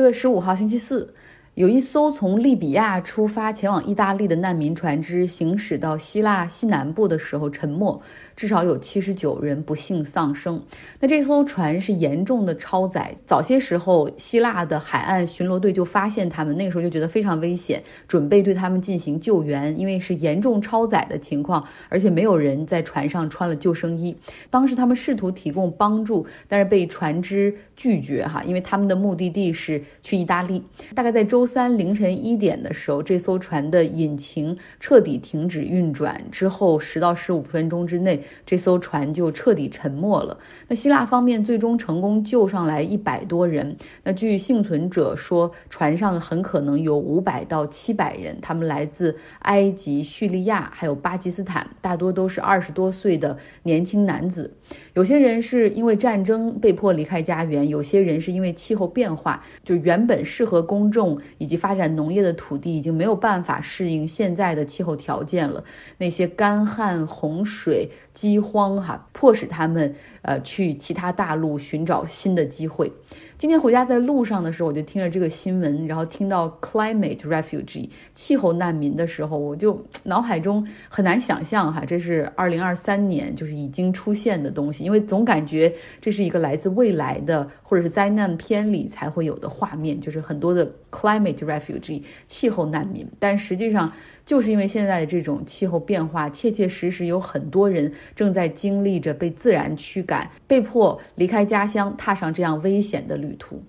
六月十五号星期四。有一艘从利比亚出发前往意大利的难民船只行驶到希腊西南部的时候沉没，至少有七十九人不幸丧生。那这艘船是严重的超载，早些时候希腊的海岸巡逻队就发现他们，那个时候就觉得非常危险，准备对他们进行救援，因为是严重超载的情况，而且没有人在船上穿了救生衣。当时他们试图提供帮助，但是被船只拒绝哈，因为他们的目的地是去意大利。大概在周。周三凌晨一点的时候，这艘船的引擎彻底停止运转之后，十到十五分钟之内，这艘船就彻底沉没了。那希腊方面最终成功救上来一百多人。那据幸存者说，船上很可能有五百到七百人，他们来自埃及、叙利亚还有巴基斯坦，大多都是二十多岁的年轻男子。有些人是因为战争被迫离开家园，有些人是因为气候变化，就原本适合公众以及发展农业的土地已经没有办法适应现在的气候条件了。那些干旱、洪水、饥荒，哈，迫使他们呃去其他大陆寻找新的机会。今天回家在路上的时候，我就听着这个新闻，然后听到 climate refugee 气候难民的时候，我就脑海中很难想象哈，这是二零二三年就是已经出现的东西，因为总感觉这是一个来自未来的或者是灾难片里才会有的画面，就是很多的 climate refugee 气候难民，但实际上。就是因为现在的这种气候变化，切切实实有很多人正在经历着被自然驱赶、被迫离开家乡、踏上这样危险的旅途。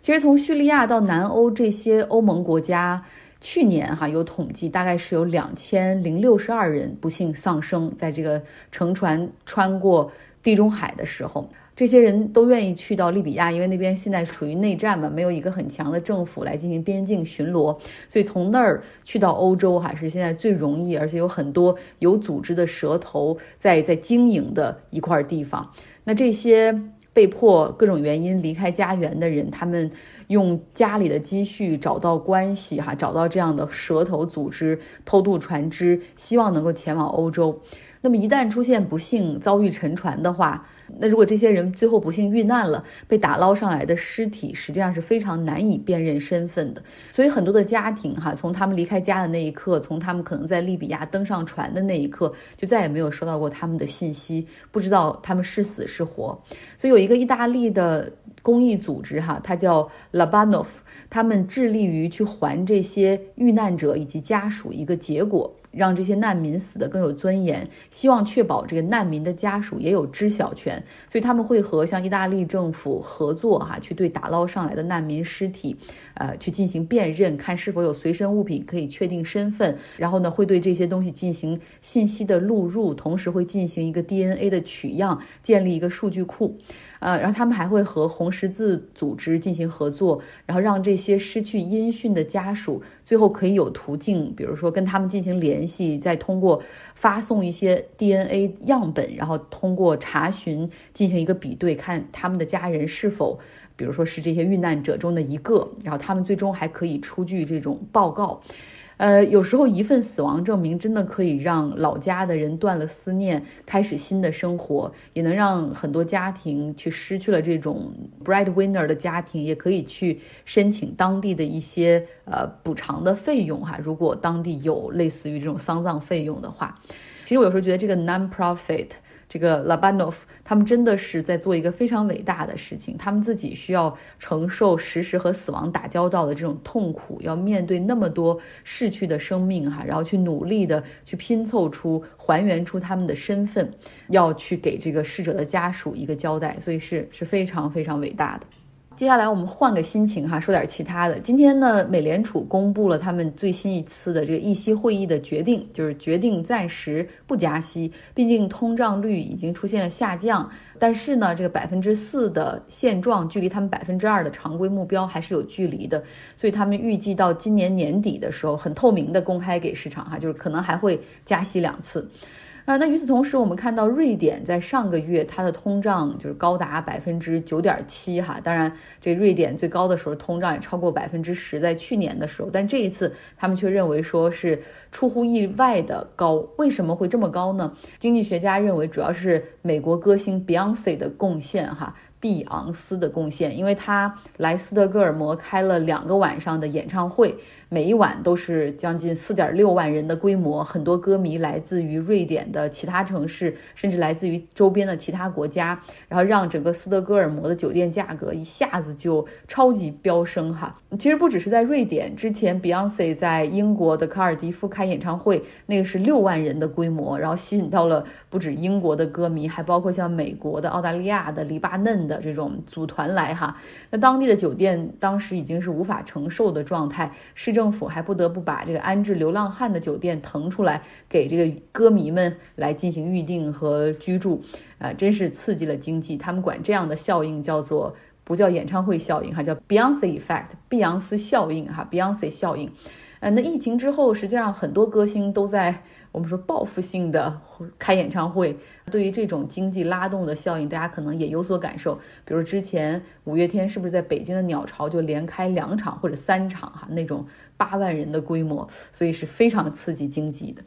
其实从叙利亚到南欧这些欧盟国家，去年哈有统计，大概是有两千零六十二人不幸丧生在这个乘船穿过地中海的时候。这些人都愿意去到利比亚，因为那边现在处于内战嘛，没有一个很强的政府来进行边境巡逻，所以从那儿去到欧洲还是现在最容易，而且有很多有组织的蛇头在在经营的一块地方。那这些被迫各种原因离开家园的人，他们用家里的积蓄找到关系，哈，找到这样的蛇头组织偷渡船只，希望能够前往欧洲。那么一旦出现不幸遭遇沉船的话，那如果这些人最后不幸遇难了，被打捞上来的尸体实际上是非常难以辨认身份的。所以很多的家庭哈，从他们离开家的那一刻，从他们可能在利比亚登上船的那一刻，就再也没有收到过他们的信息，不知道他们是死是活。所以有一个意大利的公益组织哈，它叫 Labanov，他们致力于去还这些遇难者以及家属一个结果。让这些难民死得更有尊严，希望确保这个难民的家属也有知晓权，所以他们会和像意大利政府合作，哈，去对打捞上来的难民尸体，呃，去进行辨认，看是否有随身物品可以确定身份，然后呢，会对这些东西进行信息的录入，同时会进行一个 DNA 的取样，建立一个数据库。呃，然后他们还会和红十字组织进行合作，然后让这些失去音讯的家属最后可以有途径，比如说跟他们进行联系，再通过发送一些 DNA 样本，然后通过查询进行一个比对，看他们的家人是否，比如说是这些遇难者中的一个，然后他们最终还可以出具这种报告。呃，有时候一份死亡证明真的可以让老家的人断了思念，开始新的生活，也能让很多家庭去失去了这种 breadwinner 的家庭，也可以去申请当地的一些呃补偿的费用哈。如果当地有类似于这种丧葬费用的话，其实我有时候觉得这个 non-profit。这个 Labanov 他们真的是在做一个非常伟大的事情，他们自己需要承受实时和死亡打交道的这种痛苦，要面对那么多逝去的生命哈，然后去努力的去拼凑出、还原出他们的身份，要去给这个逝者的家属一个交代，所以是是非常非常伟大的。接下来我们换个心情哈，说点其他的。今天呢，美联储公布了他们最新一次的这个议息会议的决定，就是决定暂时不加息。毕竟通胀率已经出现了下降，但是呢，这个百分之四的现状距离他们百分之二的常规目标还是有距离的。所以他们预计到今年年底的时候，很透明的公开给市场哈，就是可能还会加息两次。啊，那与此同时，我们看到瑞典在上个月它的通胀就是高达百分之九点七哈。当然，这瑞典最高的时候通胀也超过百分之十，在去年的时候，但这一次他们却认为说是出乎意外的高。为什么会这么高呢？经济学家认为主要是美国歌星 Beyonce 的贡献哈。碧昂斯的贡献，因为他来斯德哥尔摩开了两个晚上的演唱会。每一晚都是将近四点六万人的规模，很多歌迷来自于瑞典的其他城市，甚至来自于周边的其他国家，然后让整个斯德哥尔摩的酒店价格一下子就超级飙升哈。其实不只是在瑞典，之前 Beyonce 在英国的卡尔迪夫开演唱会，那个是六万人的规模，然后吸引到了不止英国的歌迷，还包括像美国的、澳大利亚的、黎巴嫩的这种组团来哈。那当地的酒店当时已经是无法承受的状态，市。政府还不得不把这个安置流浪汉的酒店腾出来，给这个歌迷们来进行预定和居住，啊，真是刺激了经济。他们管这样的效应叫做不叫演唱会效应，哈，叫 Beyonce Effect，碧昂斯效应，哈，Beyonce 效应。呃，那疫情之后，实际上很多歌星都在。我们说报复性的开演唱会，对于这种经济拉动的效应，大家可能也有所感受。比如之前五月天是不是在北京的鸟巢就连开两场或者三场哈，那种八万人的规模，所以是非常刺激经济的。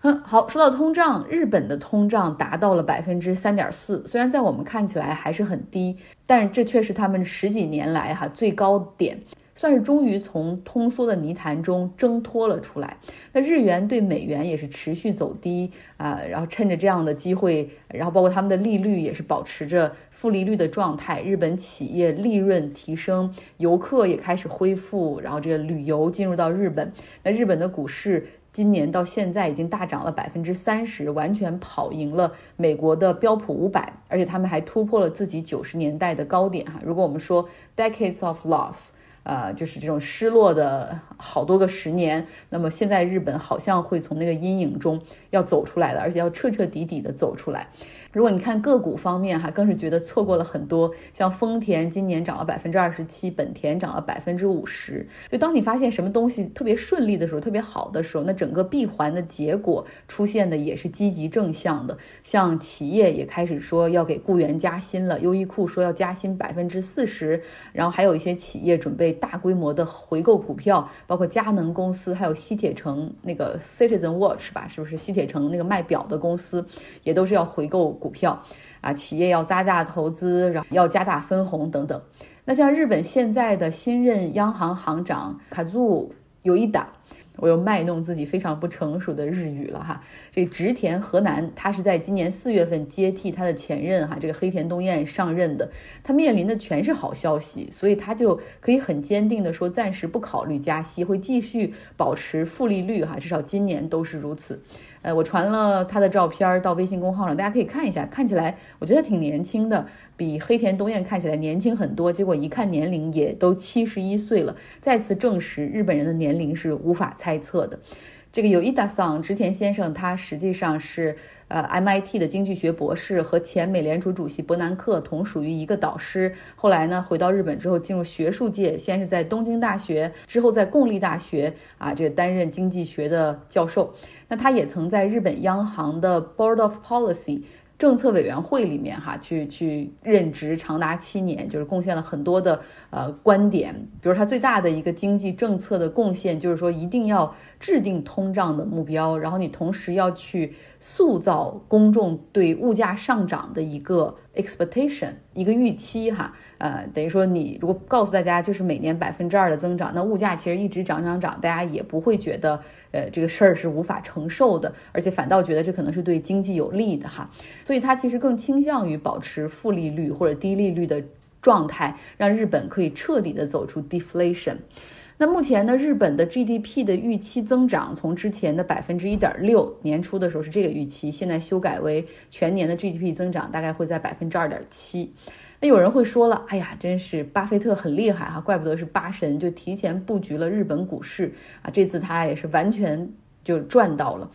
嗯，好，说到通胀，日本的通胀达到了百分之三点四，虽然在我们看起来还是很低，但是这却是他们十几年来哈最高点。算是终于从通缩的泥潭中挣脱了出来。那日元对美元也是持续走低啊，然后趁着这样的机会，然后包括他们的利率也是保持着负利率的状态。日本企业利润提升，游客也开始恢复，然后这个旅游进入到日本。那日本的股市今年到现在已经大涨了百分之三十，完全跑赢了美国的标普五百，而且他们还突破了自己九十年代的高点哈。如果我们说 decades of loss。呃，就是这种失落的好多个十年，那么现在日本好像会从那个阴影中要走出来的，而且要彻彻底底的走出来。如果你看个股方面哈，更是觉得错过了很多。像丰田今年涨了百分之二十七，本田涨了百分之五十。就当你发现什么东西特别顺利的时候，特别好的时候，那整个闭环的结果出现的也是积极正向的。像企业也开始说要给雇员加薪了，优衣库说要加薪百分之四十，然后还有一些企业准备大规模的回购股票，包括佳能公司，还有西铁城那个 Citizen Watch 吧，是不是西铁城那个卖表的公司，也都是要回购。股票啊，企业要加大投资，然后要加大分红等等。那像日本现在的新任央行行长卡祖有一打。我又卖弄自己非常不成熟的日语了哈。这植田河南，他是在今年四月份接替他的前任哈，这个黑田东彦上任的。他面临的全是好消息，所以他就可以很坚定的说，暂时不考虑加息，会继续保持负利率哈，至少今年都是如此。呃，我传了他的照片到微信公号上，大家可以看一下。看起来我觉得挺年轻的，比黑田东彦看起来年轻很多。结果一看年龄也都七十一岁了，再次证实日本人的年龄是无法猜测的。这个有伊达桑织田先生，他实际上是呃 MIT 的经济学博士，和前美联储主席伯南克同属于一个导师。后来呢，回到日本之后进入学术界，先是在东京大学，之后在共立大学啊，这个担任经济学的教授。那他也曾在日本央行的 Board of Policy。政策委员会里面哈，去去任职长达七年，就是贡献了很多的呃观点。比如他最大的一个经济政策的贡献，就是说一定要制定通胀的目标，然后你同时要去塑造公众对物价上涨的一个 expectation，一个预期哈。呃，等于说你如果告诉大家就是每年百分之二的增长，那物价其实一直涨涨涨，大家也不会觉得呃这个事儿是无法承受的，而且反倒觉得这可能是对经济有利的哈。所以它其实更倾向于保持负利率或者低利率的状态，让日本可以彻底的走出 deflation。那目前呢，日本的 GDP 的预期增长从之前的百分之一点六，年初的时候是这个预期，现在修改为全年的 GDP 增长大概会在百分之二点七。那有人会说了，哎呀，真是巴菲特很厉害哈，怪不得是八神，就提前布局了日本股市啊，这次他也是完全就赚到了。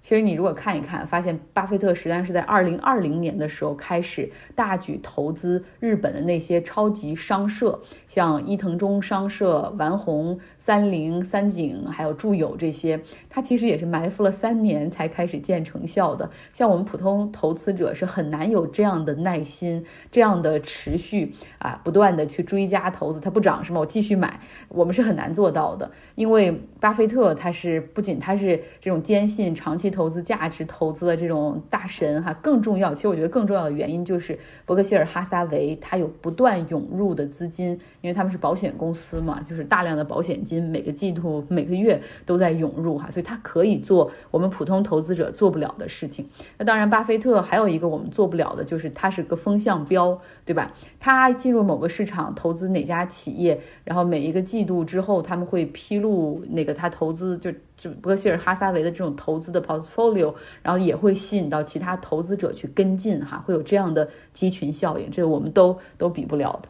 其实你如果看一看，发现巴菲特实际上是在二零二零年的时候开始大举投资日本的那些超级商社，像伊藤忠商社、丸红。三菱、三井还有住友这些，它其实也是埋伏了三年才开始见成效的。像我们普通投资者是很难有这样的耐心、这样的持续啊，不断的去追加投资。它不涨是吗？我继续买，我们是很难做到的。因为巴菲特他是不仅他是这种坚信长期投资价值投资的这种大神哈，更重要。其实我觉得更重要的原因就是伯克希尔哈撒韦，它有不断涌入的资金，因为他们是保险公司嘛，就是大量的保险金每个季度、每个月都在涌入哈，所以它可以做我们普通投资者做不了的事情。那当然，巴菲特还有一个我们做不了的，就是他是个风向标，对吧？他进入某个市场投资哪家企业，然后每一个季度之后他们会披露那个他投资就。就伯希尔哈撒韦的这种投资的 portfolio，然后也会吸引到其他投资者去跟进哈，会有这样的集群效应，这个我们都都比不了的。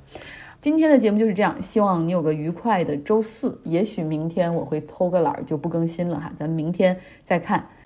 今天的节目就是这样，希望你有个愉快的周四。也许明天我会偷个懒儿就不更新了哈，咱们明天再看。